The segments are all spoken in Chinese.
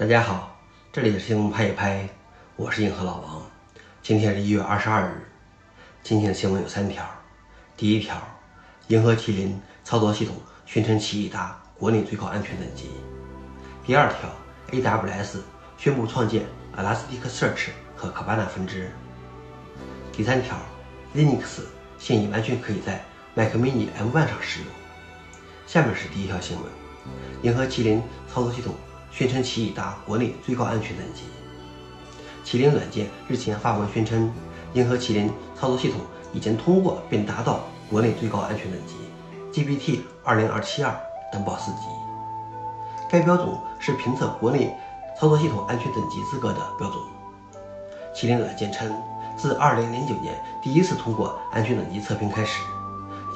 大家好，这里是新闻拍一拍，我是硬核老王。今天是一月二十二日，今天的新闻有三条。第一条，银河麒麟操作系统宣称其已达国内最高安全等级。第二条，AWS 宣布创建 Elasticsearch 和 Kibana 分支。第三条，Linux 现已完全可以在 Mac mini M1 上使用。下面是第一条新闻，银河麒麟操作系统。宣称其已达国内最高安全等级。麒麟软件日前发文宣称，银河麒麟操作系统已经通过并达到国内最高安全等级 GPT 二零二七二等保四级。该标准是评测国内操作系统安全等级资格的标准。麒麟软件称，自二零零九年第一次通过安全等级测评开始，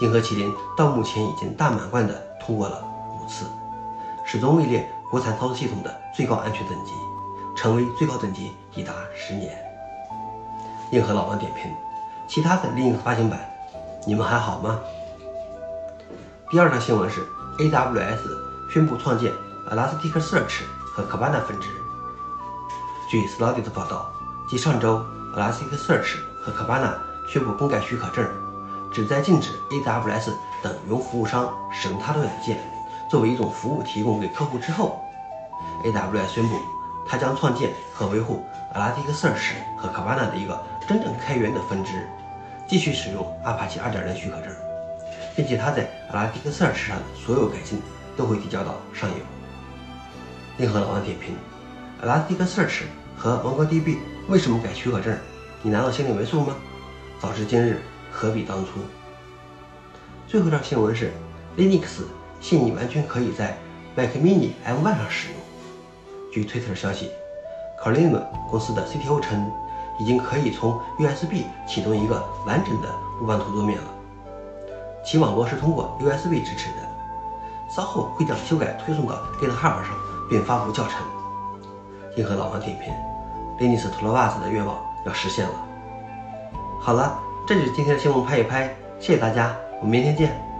银河麒麟到目前已经大满贯地通过了五次，始终位列。国产操作系统的最高安全等级，成为最高等级已达十年。硬核老王点评：其他的 Linux 发行版，你们还好吗？第二条新闻是 AWS 宣布创建 Elasticsearch 和 Kibana 分支。据 s l o d i t 报道，继上周 Elasticsearch 和 Kibana 宣布更改许可证，旨在禁止 AWS 等云服务商使用它的软件作为一种服务提供给客户之后。AWS 宣布，它将创建和维护 Elasticsearch 和 Kibana 的一个真正开源的分支，继续使用 Apache 2.0许可证，并且它在 Elasticsearch 上的所有改进都会提交到上游。硬核老王点评：Elasticsearch 和 MongoDB 为什么改许可证？你难道心里没数吗？早知今日，何必当初？最后一条新闻是，Linux 现已完全可以在 Mac mini M1 上使用。据推特消息 c o l i n 公司的 CTO 称，已经可以从 USB 启动一个完整的路版图桌面了。其网络是通过 USB 支持的，稍后会将修改推送到 GitHub 上，并发布教程。硬核老王点评：Linux Toolbars 的愿望要实现了。好了，这就是今天的新闻，拍一拍，谢谢大家，我们明天见。